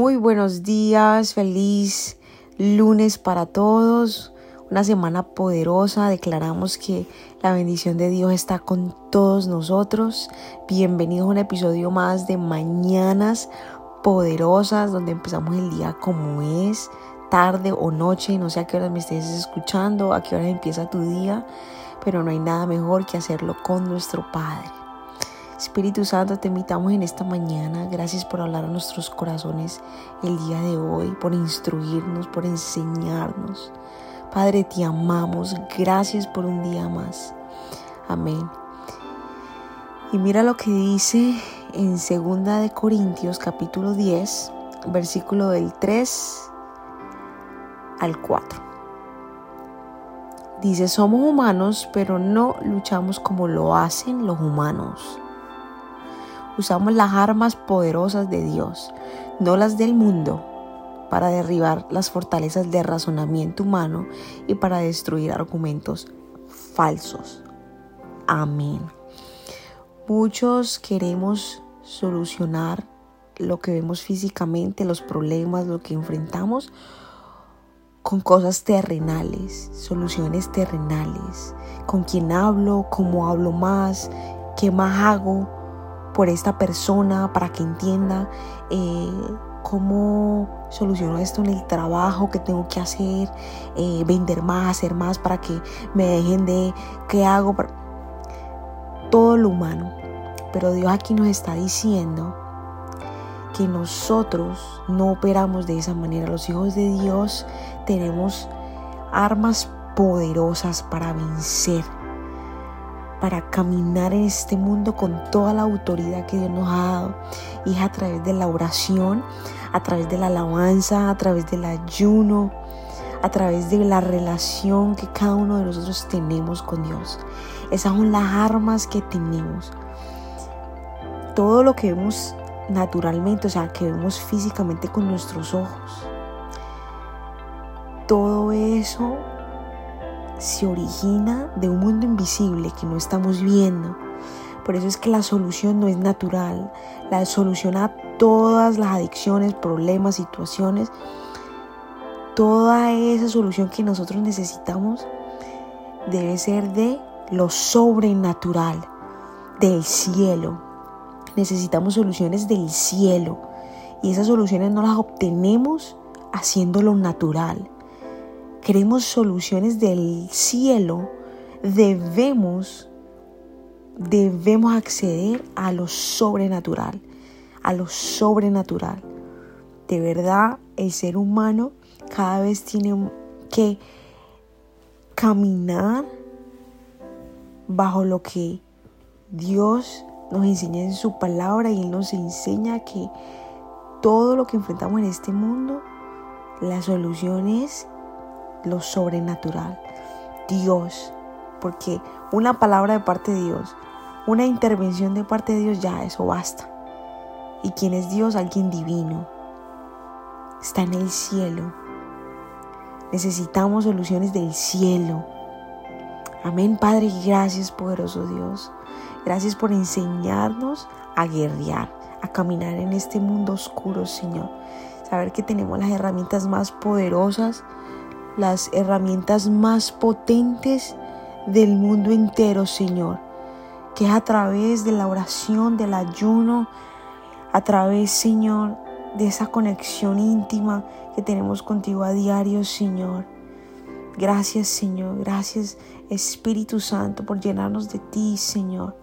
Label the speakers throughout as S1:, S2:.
S1: Muy buenos días, feliz lunes para todos. Una semana poderosa. Declaramos que la bendición de Dios está con todos nosotros. Bienvenidos a un episodio más de Mañanas Poderosas, donde empezamos el día como es, tarde o noche. No sé a qué hora me estés escuchando, a qué hora empieza tu día, pero no hay nada mejor que hacerlo con nuestro Padre. Espíritu Santo, te invitamos en esta mañana. Gracias por hablar a nuestros corazones el día de hoy, por instruirnos, por enseñarnos. Padre, te amamos. Gracias por un día más. Amén. Y mira lo que dice en 2 de Corintios capítulo 10, versículo del 3 al 4. Dice, somos humanos, pero no luchamos como lo hacen los humanos usamos las armas poderosas de Dios, no las del mundo, para derribar las fortalezas de razonamiento humano y para destruir argumentos falsos. Amén. Muchos queremos solucionar lo que vemos físicamente, los problemas, lo que enfrentamos con cosas terrenales, soluciones terrenales, con quién hablo, cómo hablo más, qué más hago, por esta persona para que entienda eh, cómo soluciono esto en el trabajo que tengo que hacer, eh, vender más, hacer más para que me dejen de qué hago, todo lo humano. Pero Dios aquí nos está diciendo que nosotros no operamos de esa manera. Los hijos de Dios tenemos armas poderosas para vencer para caminar en este mundo con toda la autoridad que Dios nos ha dado. Y es a través de la oración, a través de la alabanza, a través del ayuno, a través de la relación que cada uno de nosotros tenemos con Dios. Esas son las armas que tenemos. Todo lo que vemos naturalmente, o sea, que vemos físicamente con nuestros ojos. Todo eso se origina de un mundo invisible que no estamos viendo. Por eso es que la solución no es natural. La solución a todas las adicciones, problemas, situaciones, toda esa solución que nosotros necesitamos debe ser de lo sobrenatural, del cielo. Necesitamos soluciones del cielo. Y esas soluciones no las obtenemos haciendo lo natural queremos soluciones del cielo, debemos, debemos acceder a lo sobrenatural, a lo sobrenatural. De verdad, el ser humano cada vez tiene que caminar bajo lo que Dios nos enseña en su palabra y Él nos enseña que todo lo que enfrentamos en este mundo, la solución es lo sobrenatural. Dios, porque una palabra de parte de Dios, una intervención de parte de Dios, ya eso basta. ¿Y quién es Dios? Alguien divino. Está en el cielo. Necesitamos soluciones del cielo. Amén, Padre, gracias, poderoso Dios. Gracias por enseñarnos a guerrear, a caminar en este mundo oscuro, Señor. Saber que tenemos las herramientas más poderosas las herramientas más potentes del mundo entero, Señor, que es a través de la oración, del ayuno, a través, Señor, de esa conexión íntima que tenemos contigo a diario, Señor. Gracias, Señor. Gracias, Espíritu Santo, por llenarnos de ti, Señor.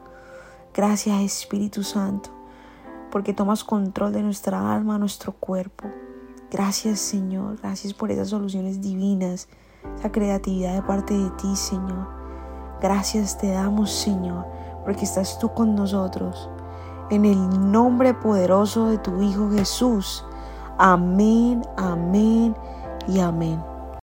S1: Gracias, Espíritu Santo, porque tomas control de nuestra alma, nuestro cuerpo. Gracias Señor, gracias por esas soluciones divinas, esa creatividad de parte de ti Señor. Gracias te damos Señor, porque estás tú con nosotros. En el nombre poderoso de tu Hijo Jesús. Amén, amén y amén.